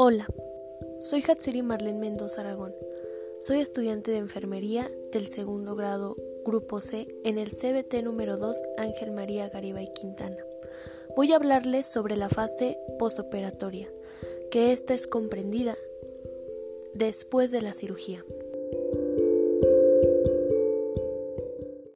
Hola, soy Hatsiri Marlene Mendoza Aragón. Soy estudiante de enfermería del segundo grado Grupo C en el CBT número 2 Ángel María Garibay Quintana. Voy a hablarles sobre la fase posoperatoria, que esta es comprendida después de la cirugía.